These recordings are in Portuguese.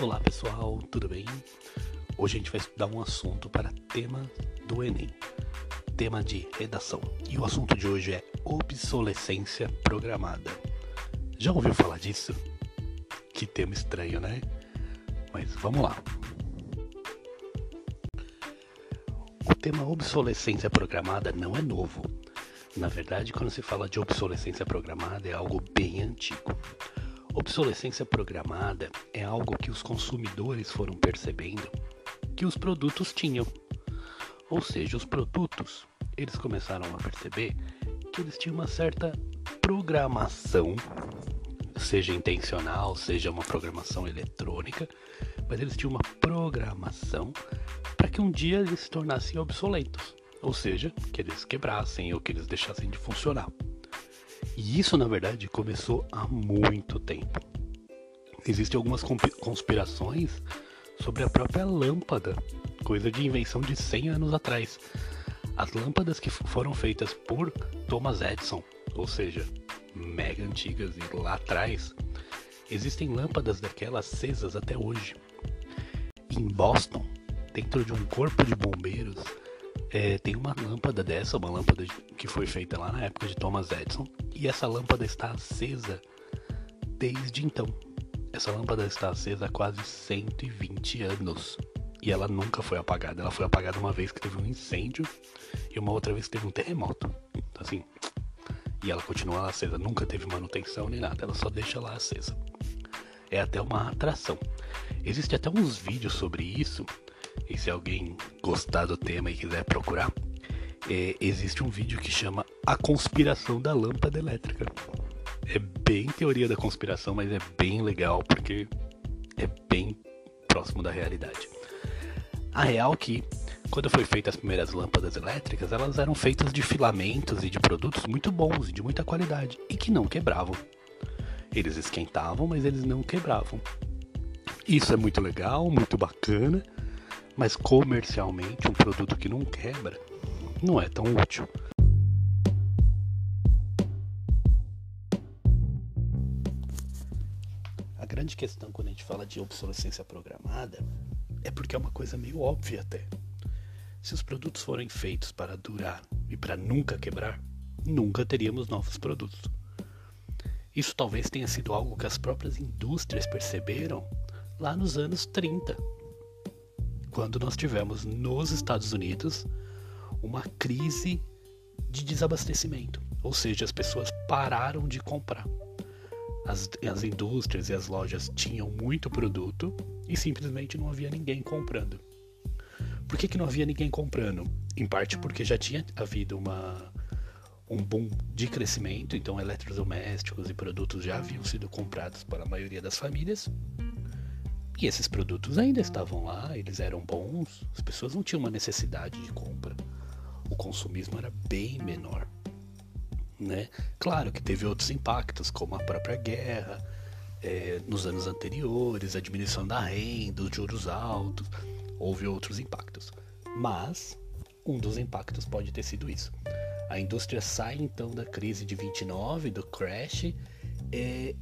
Olá pessoal, tudo bem? Hoje a gente vai estudar um assunto para tema do Enem, tema de redação. E o assunto de hoje é obsolescência programada. Já ouviu falar disso? Que tema estranho, né? Mas vamos lá. O tema obsolescência programada não é novo. Na verdade, quando se fala de obsolescência programada, é algo bem antigo. Obsolescência programada é algo que os consumidores foram percebendo que os produtos tinham. Ou seja, os produtos, eles começaram a perceber que eles tinham uma certa programação, seja intencional, seja uma programação eletrônica, mas eles tinham uma programação para que um dia eles se tornassem obsoletos, ou seja, que eles quebrassem ou que eles deixassem de funcionar. E isso, na verdade, começou há muito tempo. Existem algumas conspirações sobre a própria lâmpada, coisa de invenção de 100 anos atrás. As lâmpadas que foram feitas por Thomas Edison, ou seja, mega antigas e lá atrás, existem lâmpadas daquelas acesas até hoje. Em Boston, dentro de um corpo de bombeiros, é, tem uma lâmpada dessa, uma lâmpada que foi feita lá na época de Thomas Edison, e essa lâmpada está acesa desde então. Essa lâmpada está acesa há quase 120 anos. E ela nunca foi apagada. Ela foi apagada uma vez que teve um incêndio e uma outra vez que teve um terremoto. Assim. E ela continua acesa. Nunca teve manutenção nem nada. Ela só deixa lá acesa. É até uma atração. Existe até uns vídeos sobre isso e se alguém gostar do tema e quiser procurar, é, existe um vídeo que chama A Conspiração da Lâmpada Elétrica. É bem teoria da conspiração, mas é bem legal porque é bem próximo da realidade. A real é que quando foi feitas as primeiras lâmpadas elétricas, elas eram feitas de filamentos e de produtos muito bons e de muita qualidade e que não quebravam. Eles esquentavam, mas eles não quebravam. Isso é muito legal, muito bacana, mas comercialmente, um produto que não quebra não é tão útil. A grande questão quando a gente fala de obsolescência programada é porque é uma coisa meio óbvia até. Se os produtos forem feitos para durar e para nunca quebrar, nunca teríamos novos produtos. Isso talvez tenha sido algo que as próprias indústrias perceberam lá nos anos 30, quando nós tivemos nos Estados Unidos uma crise de desabastecimento, ou seja, as pessoas pararam de comprar. As, as indústrias e as lojas tinham muito produto e simplesmente não havia ninguém comprando. Por que, que não havia ninguém comprando? Em parte porque já tinha havido uma, um boom de crescimento, então eletrodomésticos e produtos já haviam sido comprados para a maioria das famílias, e esses produtos ainda estavam lá, eles eram bons, as pessoas não tinham uma necessidade de compra. O consumismo era bem menor. Né? Claro que teve outros impactos, como a própria guerra, é, nos anos anteriores, a diminuição da renda, os juros altos, houve outros impactos. Mas um dos impactos pode ter sido isso. A indústria sai então da crise de 29, do crash, é,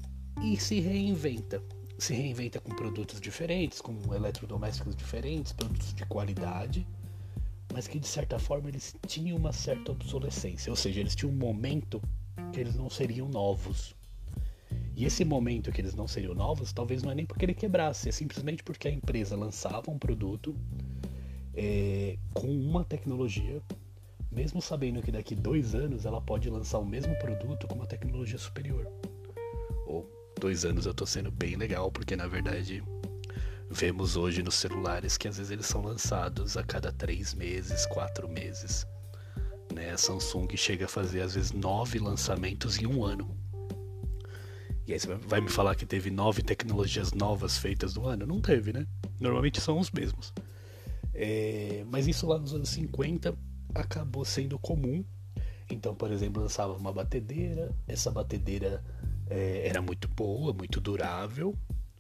e se reinventa se reinventa com produtos diferentes, com eletrodomésticos diferentes, produtos de qualidade, mas que de certa forma eles tinham uma certa obsolescência, ou seja, eles tinham um momento que eles não seriam novos. E esse momento que eles não seriam novos, talvez não é nem porque ele quebrasse, é simplesmente porque a empresa lançava um produto é, com uma tecnologia, mesmo sabendo que daqui dois anos ela pode lançar o mesmo produto com uma tecnologia superior. Dois anos eu tô sendo bem legal, porque na verdade vemos hoje nos celulares que às vezes eles são lançados a cada três meses, quatro meses. Né? A Samsung chega a fazer às vezes nove lançamentos em um ano. E aí você vai me falar que teve nove tecnologias novas feitas no ano? Não teve, né? Normalmente são os mesmos. É... Mas isso lá nos anos 50 acabou sendo comum. Então, por exemplo, lançava uma batedeira, essa batedeira é, era muito boa, muito durável,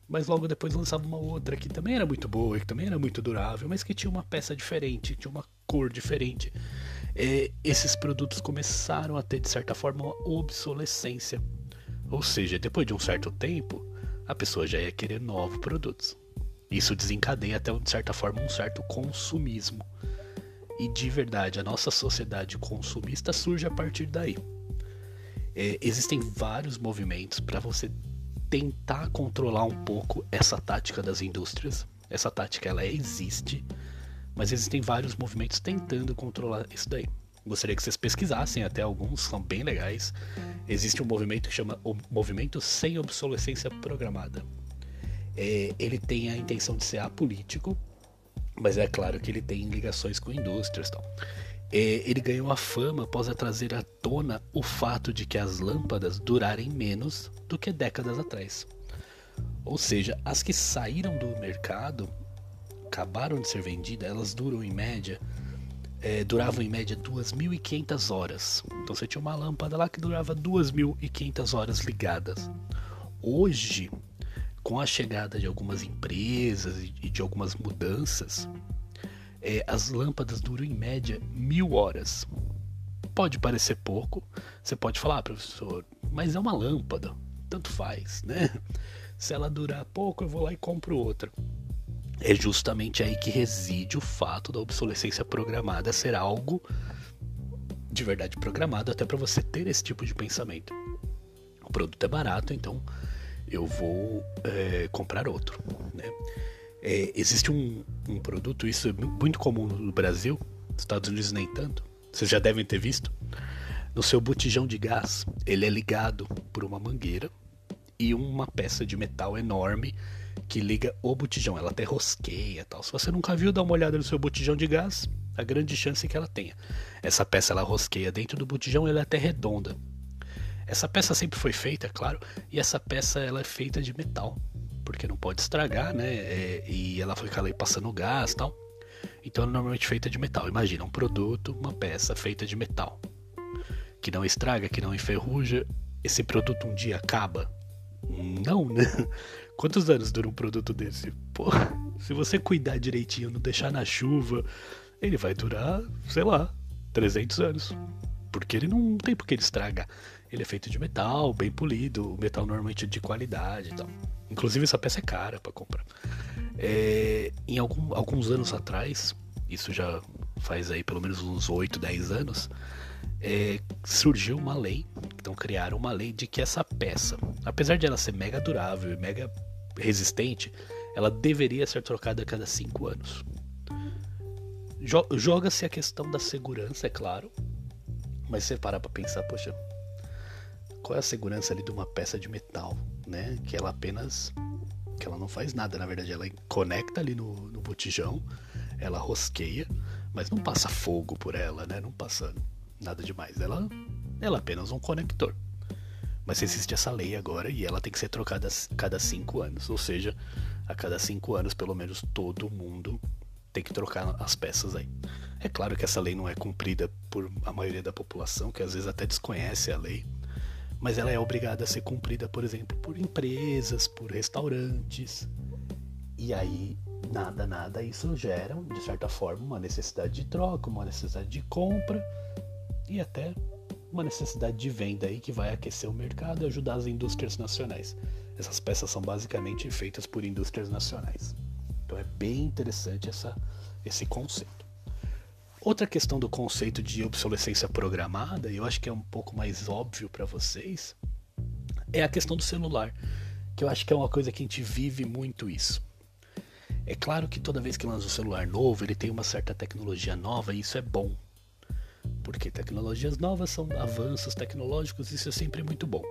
mas logo depois lançava uma outra que também era muito boa, que também era muito durável, mas que tinha uma peça diferente, tinha uma cor diferente. É, esses produtos começaram a ter, de certa forma, uma obsolescência. Ou seja, depois de um certo tempo, a pessoa já ia querer novos produtos. Isso desencadeia até de certa forma um certo consumismo. E de verdade, a nossa sociedade consumista surge a partir daí. É, existem vários movimentos para você tentar controlar um pouco essa tática das indústrias. Essa tática ela existe, mas existem vários movimentos tentando controlar isso daí. Gostaria que vocês pesquisassem, até alguns são bem legais. Existe um movimento que chama o Movimento Sem Obsolescência Programada. É, ele tem a intenção de ser apolítico, mas é claro que ele tem ligações com indústrias e tal. É, ele ganhou a fama após trazer à tona o fato de que as lâmpadas durarem menos do que décadas atrás. Ou seja, as que saíram do mercado, acabaram de ser vendidas, elas duram em média, é, duravam em média 2.500 horas. Então você tinha uma lâmpada lá que durava 2.500 horas ligadas. Hoje, com a chegada de algumas empresas e de algumas mudanças, é, as lâmpadas duram em média mil horas. Pode parecer pouco, você pode falar, ah, professor, mas é uma lâmpada, tanto faz, né? Se ela durar pouco, eu vou lá e compro outra. É justamente aí que reside o fato da obsolescência programada ser algo de verdade programado, até para você ter esse tipo de pensamento. O produto é barato, então eu vou é, comprar outro. Né? É, existe um, um, produto, isso é muito comum no Brasil, nos Estados Unidos nem tanto, vocês já devem ter visto. No seu botijão de gás, ele é ligado por uma mangueira e uma peça de metal enorme que liga o botijão. Ela até rosqueia tal. Se você nunca viu, dá uma olhada no seu botijão de gás, a grande chance é que ela tenha. Essa peça ela rosqueia dentro do botijão, ela é até redonda. Essa peça sempre foi feita, é claro, e essa peça ela é feita de metal porque não pode estragar, né? É, e ela fica ali passando gás tal. Então ela é normalmente feita de metal. Imagina um produto, uma peça feita de metal. Que não estraga, que não enferruja. Esse produto um dia acaba? Não, né? Quantos anos dura um produto desse? Pô, se você cuidar direitinho, não deixar na chuva, ele vai durar, sei lá, 300 anos. Porque ele não tem por que ele estragar. Ele é feito de metal, bem polido, o metal normalmente é de qualidade e tal. Inclusive essa peça é cara para comprar. É, em algum, alguns anos atrás, isso já faz aí pelo menos uns 8, 10 anos, é, surgiu uma lei, então criaram uma lei de que essa peça, apesar de ela ser mega durável e mega resistente, ela deveria ser trocada a cada 5 anos. Joga-se a questão da segurança, é claro, mas você para pra pensar, poxa, qual é a segurança ali de uma peça de metal, né? Que ela apenas. que ela não faz nada, na verdade, ela conecta ali no, no botijão, ela rosqueia, mas não passa fogo por ela, né? Não passa nada demais. Ela, ela é apenas um conector. Mas existe essa lei agora e ela tem que ser trocada a cada cinco anos. Ou seja, a cada cinco anos, pelo menos todo mundo tem que trocar as peças aí. É claro que essa lei não é cumprida por a maioria da população, que às vezes até desconhece a lei mas ela é obrigada a ser cumprida, por exemplo, por empresas, por restaurantes. E aí, nada, nada, isso gera, de certa forma, uma necessidade de troca, uma necessidade de compra e até uma necessidade de venda aí que vai aquecer o mercado e ajudar as indústrias nacionais. Essas peças são basicamente feitas por indústrias nacionais. Então é bem interessante essa, esse conceito. Outra questão do conceito de obsolescência programada, e eu acho que é um pouco mais óbvio para vocês, é a questão do celular, que eu acho que é uma coisa que a gente vive muito isso. É claro que toda vez que lança um celular novo, ele tem uma certa tecnologia nova e isso é bom. Porque tecnologias novas são avanços tecnológicos, isso é sempre muito bom.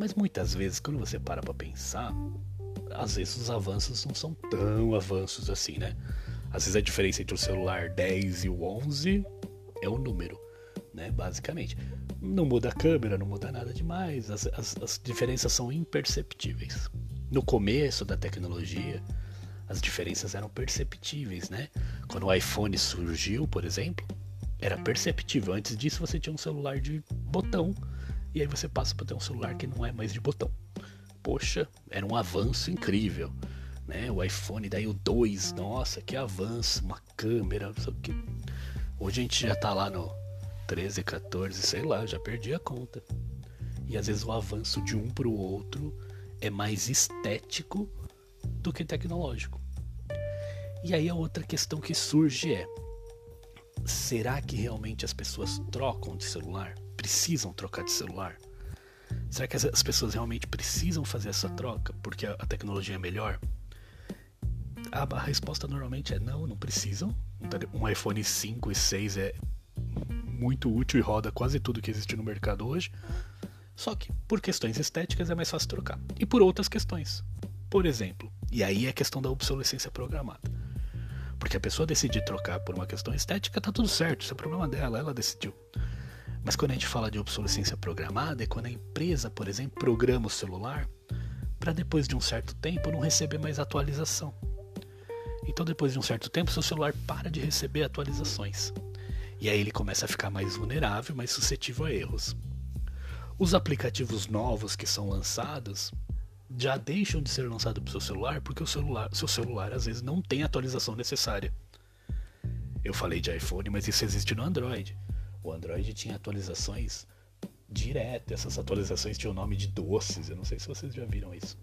Mas muitas vezes, quando você para para pensar, às vezes os avanços não são tão avanços assim, né? Às vezes a diferença entre o celular 10 e o 11 é o número, né? Basicamente. Não muda a câmera, não muda nada demais. As, as, as diferenças são imperceptíveis. No começo da tecnologia, as diferenças eram perceptíveis, né? Quando o iPhone surgiu, por exemplo, era perceptível. Antes disso, você tinha um celular de botão e aí você passa para ter um celular que não é mais de botão. Poxa, era um avanço incrível né? O iPhone, daí o 2, nossa, que avanço, uma câmera, o que. Hoje a gente já tá lá no 13, 14, sei lá, já perdi a conta. E às vezes o avanço de um para o outro é mais estético do que tecnológico. E aí a outra questão que surge é: será que realmente as pessoas trocam de celular? Precisam trocar de celular? Será que as pessoas realmente precisam fazer essa troca porque a tecnologia é melhor? A, resposta normalmente é não, não precisam. Um iPhone 5 e 6 é muito útil e roda quase tudo que existe no mercado hoje. Só que por questões estéticas é mais fácil trocar. E por outras questões. Por exemplo, e aí é a questão da obsolescência programada. Porque a pessoa decidir trocar por uma questão estética, tá tudo certo, isso é problema dela, ela decidiu. Mas quando a gente fala de obsolescência programada, é quando a empresa, por exemplo, programa o celular para depois de um certo tempo não receber mais atualização. Então, depois de um certo tempo, seu celular para de receber atualizações. E aí ele começa a ficar mais vulnerável, mais suscetível a erros. Os aplicativos novos que são lançados já deixam de ser lançados para o seu celular porque o celular, seu celular às vezes não tem a atualização necessária. Eu falei de iPhone, mas isso existe no Android. O Android tinha atualizações direto. Essas atualizações tinham o nome de doces. Eu não sei se vocês já viram isso.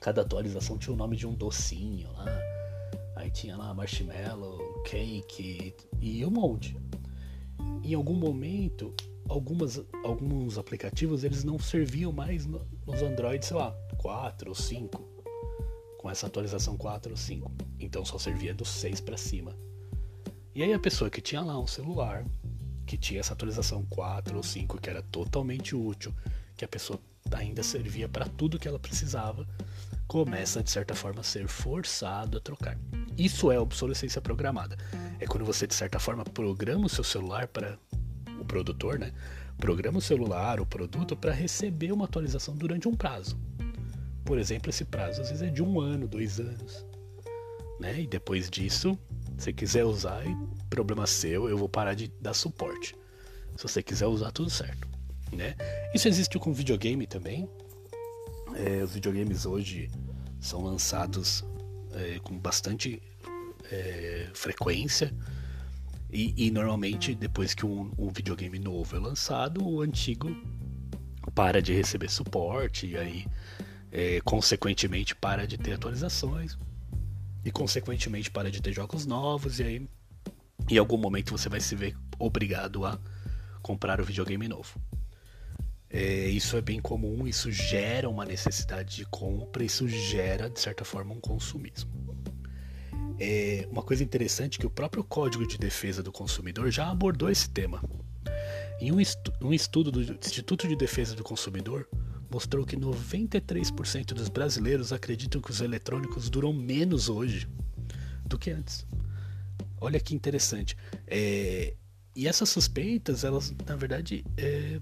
Cada atualização tinha o nome de um docinho lá. Aí tinha lá marshmallow, cake e um monte. Em algum momento, algumas, alguns aplicativos eles não serviam mais no, nos Android, sei lá, 4 ou 5. Com essa atualização 4 ou 5. Então só servia do 6 para cima. E aí a pessoa que tinha lá um celular que tinha essa atualização 4 ou 5 que era totalmente útil, que a pessoa ainda servia para tudo que ela precisava, começa de certa forma a ser forçado a trocar. Isso é obsolescência programada. É quando você de certa forma programa o seu celular para o produtor, né? Programa o celular, o produto para receber uma atualização durante um prazo. Por exemplo, esse prazo às vezes é de um ano, dois anos, né? E depois disso se quiser usar, problema seu, eu vou parar de dar suporte. Se você quiser usar, tudo certo. Né? Isso existe com videogame também. É, os videogames hoje são lançados é, com bastante é, frequência. E, e, normalmente, depois que um, um, videogame novo é lançado, o antigo para de receber suporte e aí, é, consequentemente, para de ter atualizações e consequentemente para de ter jogos novos e aí em algum momento você vai se ver obrigado a comprar o videogame novo. É, isso é bem comum, isso gera uma necessidade de compra, isso gera de certa forma um consumismo. É uma coisa interessante que o próprio Código de Defesa do Consumidor já abordou esse tema. Em um, estu um estudo do Instituto de Defesa do Consumidor, mostrou que 93% dos brasileiros acreditam que os eletrônicos duram menos hoje do que antes. Olha que interessante. É, e essas suspeitas, elas, na verdade, é,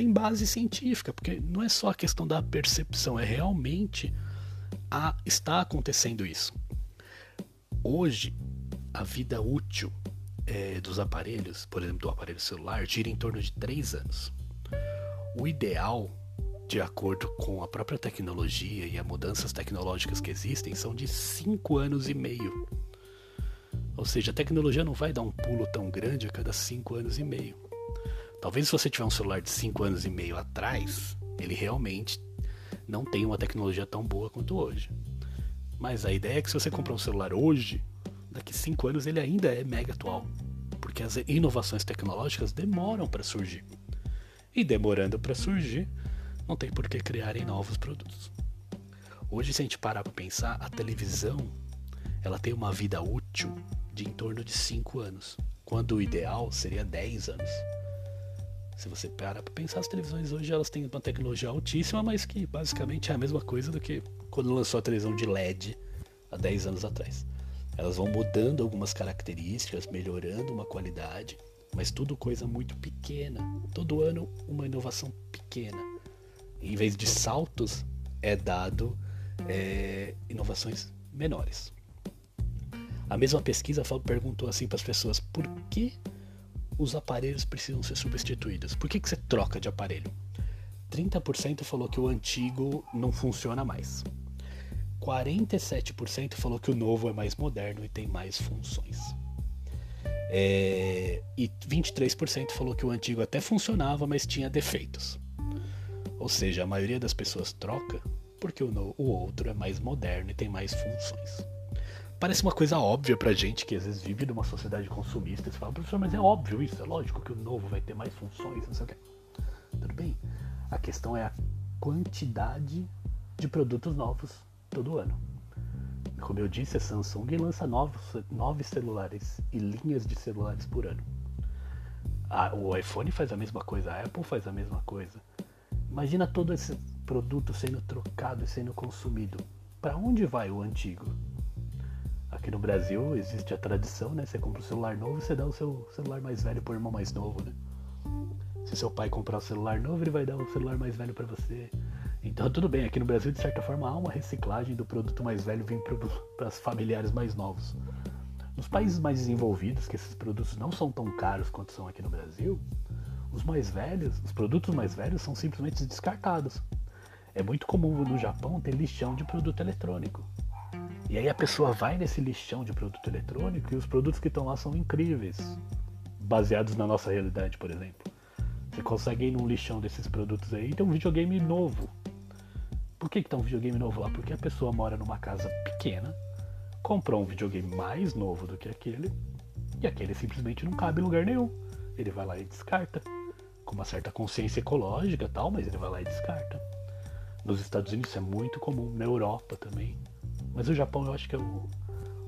têm base científica, porque não é só a questão da percepção, é realmente a, está acontecendo isso. Hoje, a vida útil é, dos aparelhos, por exemplo, do aparelho celular, gira em torno de 3 anos. O ideal de acordo com a própria tecnologia e as mudanças tecnológicas que existem, são de 5 anos e meio. Ou seja, a tecnologia não vai dar um pulo tão grande a cada 5 anos e meio. Talvez se você tiver um celular de 5 anos e meio atrás, ele realmente não tenha uma tecnologia tão boa quanto hoje. Mas a ideia é que se você comprar um celular hoje, daqui 5 anos ele ainda é mega atual. Porque as inovações tecnológicas demoram para surgir. E demorando para surgir, não tem por que criarem novos produtos. Hoje, se a gente parar para pensar, a televisão ela tem uma vida útil de em torno de 5 anos, quando o ideal seria 10 anos. Se você parar para pensar, as televisões hoje elas têm uma tecnologia altíssima, mas que basicamente é a mesma coisa do que quando lançou a televisão de LED há 10 anos atrás. Elas vão mudando algumas características, melhorando uma qualidade, mas tudo coisa muito pequena. Todo ano uma inovação pequena em vez de saltos, é dado é, inovações menores. A mesma pesquisa perguntou assim para as pessoas por que os aparelhos precisam ser substituídos. Por que, que você troca de aparelho? 30% falou que o antigo não funciona mais. 47% falou que o novo é mais moderno e tem mais funções. É, e 23% falou que o antigo até funcionava, mas tinha defeitos. Ou seja, a maioria das pessoas troca porque o, o outro é mais moderno e tem mais funções. Parece uma coisa óbvia pra gente que às vezes vive numa sociedade consumista. Você fala, professor, mas é óbvio isso, é lógico que o novo vai ter mais funções, não sei o quê. Tudo bem. A questão é a quantidade de produtos novos todo ano. Como eu disse, a Samsung lança novos, novos celulares e linhas de celulares por ano. A, o iPhone faz a mesma coisa, a Apple faz a mesma coisa. Imagina todo esse produto sendo trocado e sendo consumido. Para onde vai o antigo? Aqui no Brasil existe a tradição, né? Você compra um celular novo, você dá o seu celular mais velho pro irmão mais novo, né? Se seu pai comprar um celular novo, ele vai dar o um celular mais velho para você. Então tudo bem, aqui no Brasil de certa forma há uma reciclagem do produto mais velho vir para os familiares mais novos. Nos países mais desenvolvidos, que esses produtos não são tão caros quanto são aqui no Brasil, os mais velhos, os produtos mais velhos são simplesmente descartados. É muito comum no Japão ter lixão de produto eletrônico. E aí a pessoa vai nesse lixão de produto eletrônico e os produtos que estão lá são incríveis, baseados na nossa realidade, por exemplo. Você consegue ir num lixão desses produtos aí e tem um videogame novo. Por que, que tá um videogame novo lá? Porque a pessoa mora numa casa pequena, comprou um videogame mais novo do que aquele, e aquele simplesmente não cabe em lugar nenhum. Ele vai lá e descarta. Com uma certa consciência ecológica tal, mas ele vai lá e descarta. Nos Estados Unidos isso é muito comum, na Europa também. Mas o Japão eu acho que é o,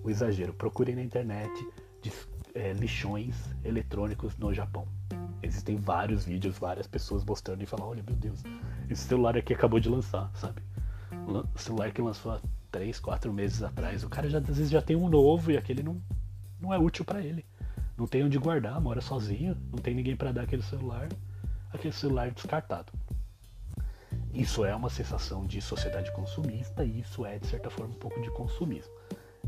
o exagero. Procurem na internet é, lixões eletrônicos no Japão. Existem vários vídeos, várias pessoas mostrando e falando, olha meu Deus, esse celular aqui acabou de lançar, sabe? O celular que lançou há 3, 4 meses atrás. O cara já, às vezes já tem um novo e aquele não, não é útil para ele. Não tem onde guardar, mora sozinho, não tem ninguém para dar aquele celular. Aquele celular descartado. Isso é uma sensação de sociedade consumista e isso é, de certa forma, um pouco de consumismo.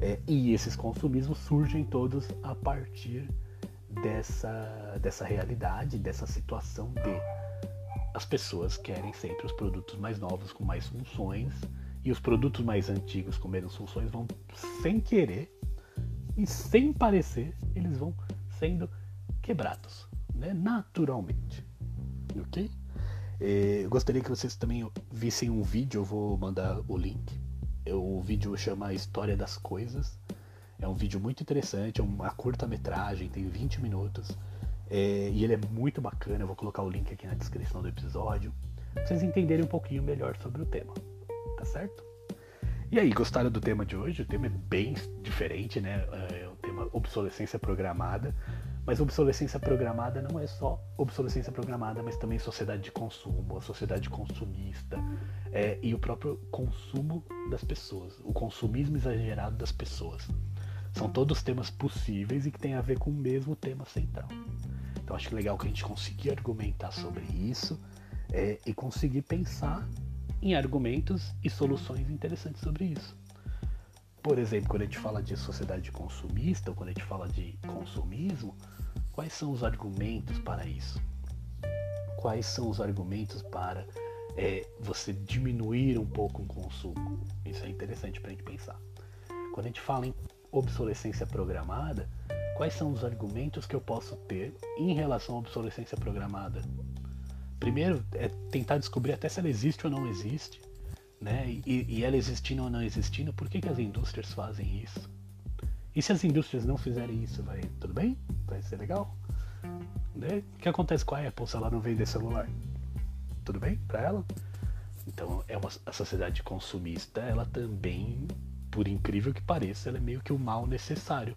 É, e esses consumismos surgem todos a partir dessa, dessa realidade, dessa situação de as pessoas querem sempre os produtos mais novos com mais funções e os produtos mais antigos com menos funções vão sem querer e sem parecer eles vão sendo quebrados, né? naturalmente, ok? É, eu gostaria que vocês também vissem um vídeo, eu vou mandar o link. O vídeo chama História das Coisas. É um vídeo muito interessante, é uma curta-metragem, tem 20 minutos. É, e ele é muito bacana, eu vou colocar o link aqui na descrição do episódio. Pra vocês entenderem um pouquinho melhor sobre o tema. Tá certo? E aí, gostaram do tema de hoje? O tema é bem diferente, né? É o tema obsolescência programada. Mas obsolescência programada não é só obsolescência programada, mas também sociedade de consumo, a sociedade consumista é, e o próprio consumo das pessoas, o consumismo exagerado das pessoas. São todos temas possíveis e que têm a ver com o mesmo tema central. Então acho legal que a gente conseguir argumentar sobre isso é, e conseguir pensar em argumentos e soluções interessantes sobre isso. Por exemplo, quando a gente fala de sociedade consumista, ou quando a gente fala de consumismo, quais são os argumentos para isso? Quais são os argumentos para é, você diminuir um pouco o consumo? Isso é interessante para a gente pensar. Quando a gente fala em obsolescência programada, quais são os argumentos que eu posso ter em relação à obsolescência programada? Primeiro, é tentar descobrir até se ela existe ou não existe, né? E, e ela existindo ou não existindo, por que, que as indústrias fazem isso? E se as indústrias não fizerem isso, vai tudo bem? Vai ser legal? Né? O que acontece com a Apple se ela não vender celular? Tudo bem para ela? Então, é uma a sociedade consumista, ela também por incrível que pareça, ela é meio que o mal necessário.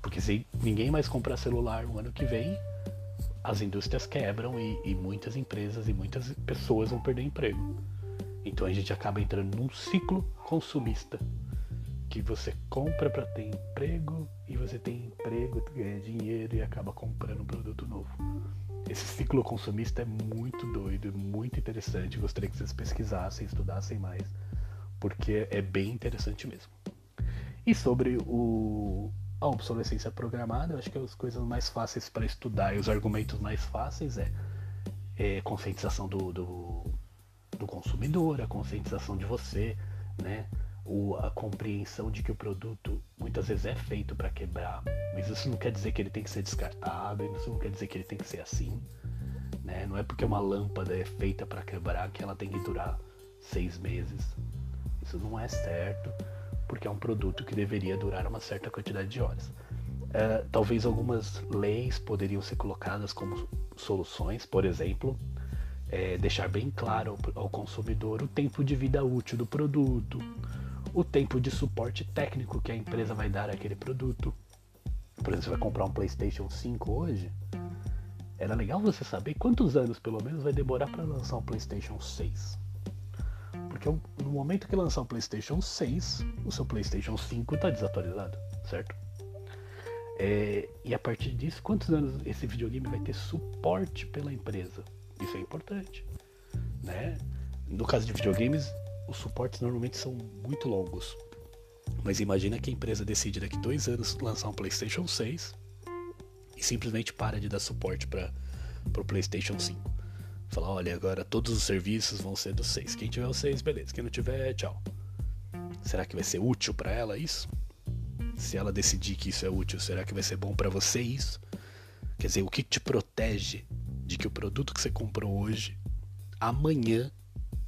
Porque se ninguém mais comprar celular no ano que vem, as indústrias quebram e, e muitas empresas e muitas pessoas vão perder emprego. Então a gente acaba entrando num ciclo consumista que você compra para ter emprego e você tem emprego, ganha dinheiro e acaba comprando um produto novo. Esse ciclo consumista é muito doido, muito interessante. Gostaria que vocês pesquisassem, estudassem mais porque é bem interessante mesmo. E sobre o, a obsolescência programada, eu acho que as coisas mais fáceis para estudar e os argumentos mais fáceis é, é conscientização do, do, do, consumidor, a conscientização de você, né? O, a compreensão de que o produto muitas vezes é feito para quebrar, mas isso não quer dizer que ele tem que ser descartado, isso não quer dizer que ele tem que ser assim. Né? Não é porque uma lâmpada é feita para quebrar que ela tem que durar seis meses. Isso não é certo, porque é um produto que deveria durar uma certa quantidade de horas. Uh, talvez algumas leis poderiam ser colocadas como soluções, por exemplo, é, deixar bem claro ao, ao consumidor o tempo de vida útil do produto, o tempo de suporte técnico que a empresa vai dar àquele produto. Por exemplo, você vai comprar um PlayStation 5 hoje, era legal você saber quantos anos pelo menos vai demorar para lançar um PlayStation 6. Porque no momento que lançar um PlayStation 6, o seu PlayStation 5 está desatualizado, certo? É, e a partir disso, quantos anos esse videogame vai ter suporte pela empresa? Isso é importante. Né? No caso de videogames, os suportes normalmente são muito longos. Mas imagina que a empresa decide daqui dois anos lançar um PlayStation 6 e simplesmente para de dar suporte para o PlayStation 5. Falar, olha, agora todos os serviços vão ser do 6. Quem tiver o 6, beleza. Quem não tiver, tchau. Será que vai ser útil para ela isso? se ela decidir que isso é útil, será que vai ser bom para você isso? Quer dizer, o que te protege de que o produto que você comprou hoje, amanhã,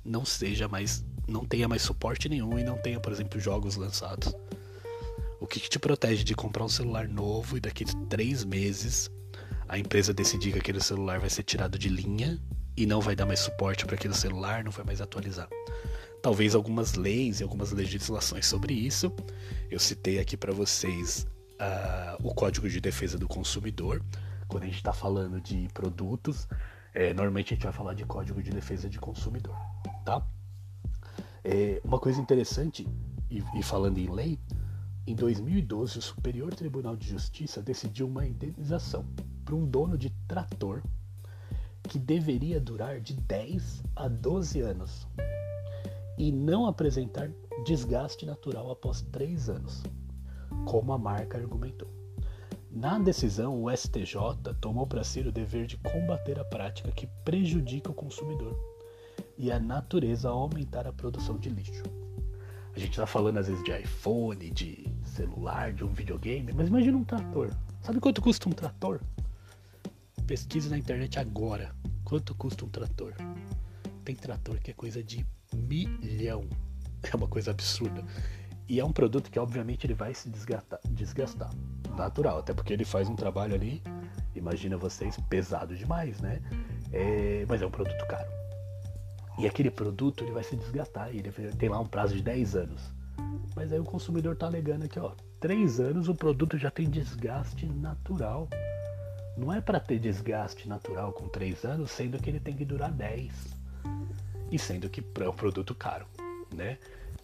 não seja mais, não tenha mais suporte nenhum e não tenha, por exemplo, jogos lançados? O que, que te protege de comprar um celular novo e daqui a três meses a empresa decidir que aquele celular vai ser tirado de linha e não vai dar mais suporte para aquele celular, não vai mais atualizar? talvez algumas leis e algumas legislações sobre isso. Eu citei aqui para vocês uh, o Código de Defesa do Consumidor. Quando a gente está falando de produtos, é, normalmente a gente vai falar de Código de Defesa de Consumidor, tá? É, uma coisa interessante, e, e falando em lei, em 2012 o Superior Tribunal de Justiça decidiu uma indenização para um dono de trator que deveria durar de 10 a 12 anos e não apresentar desgaste natural após três anos, como a marca argumentou. Na decisão, o STJ tomou para si o dever de combater a prática que prejudica o consumidor e a natureza ao aumentar a produção de lixo. A gente está falando às vezes de iPhone, de celular, de um videogame, mas imagina um trator. Sabe quanto custa um trator? Pesquise na internet agora. Quanto custa um trator? Tem trator que é coisa de milhão. É uma coisa absurda. E é um produto que, obviamente, ele vai se desgastar, desgastar. Natural, até porque ele faz um trabalho ali, imagina vocês, pesado demais, né? É, mas é um produto caro. E aquele produto ele vai se desgastar, ele tem lá um prazo de 10 anos. Mas aí o consumidor está alegando aqui, ó, 3 anos o produto já tem desgaste natural. Não é para ter desgaste natural com 3 anos, sendo que ele tem que durar 10 e sendo que é um produto caro, né?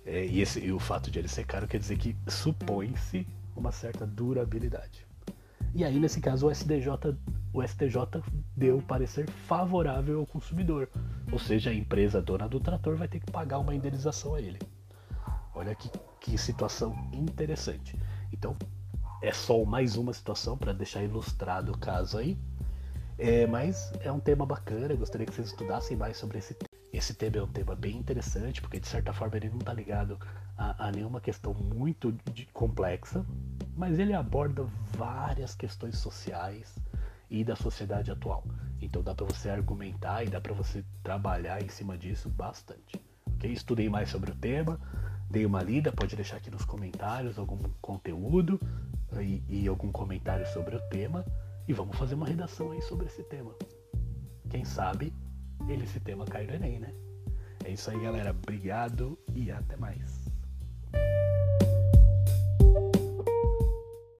É, e, esse, e o fato de ele ser caro quer dizer que supõe-se uma certa durabilidade. E aí, nesse caso, o STJ, o STJ deu parecer favorável ao consumidor. Ou seja, a empresa dona do trator vai ter que pagar uma indenização a ele. Olha que, que situação interessante. Então, é só mais uma situação para deixar ilustrado o caso aí. É, mas é um tema bacana, eu gostaria que vocês estudassem mais sobre esse tema. Esse tema é um tema bem interessante, porque de certa forma ele não está ligado a, a, nenhuma questão muito de, complexa, mas ele aborda várias questões sociais e da sociedade atual. Então dá para você argumentar e dá para você trabalhar em cima disso bastante. Ok? Estudei mais sobre o tema, dei uma lida, pode deixar aqui nos comentários algum conteúdo e, e algum comentário sobre o tema e vamos fazer uma redação aí sobre esse tema. Quem sabe ele esse tema cai no Enem, né? É isso aí, galera. Obrigado e até mais.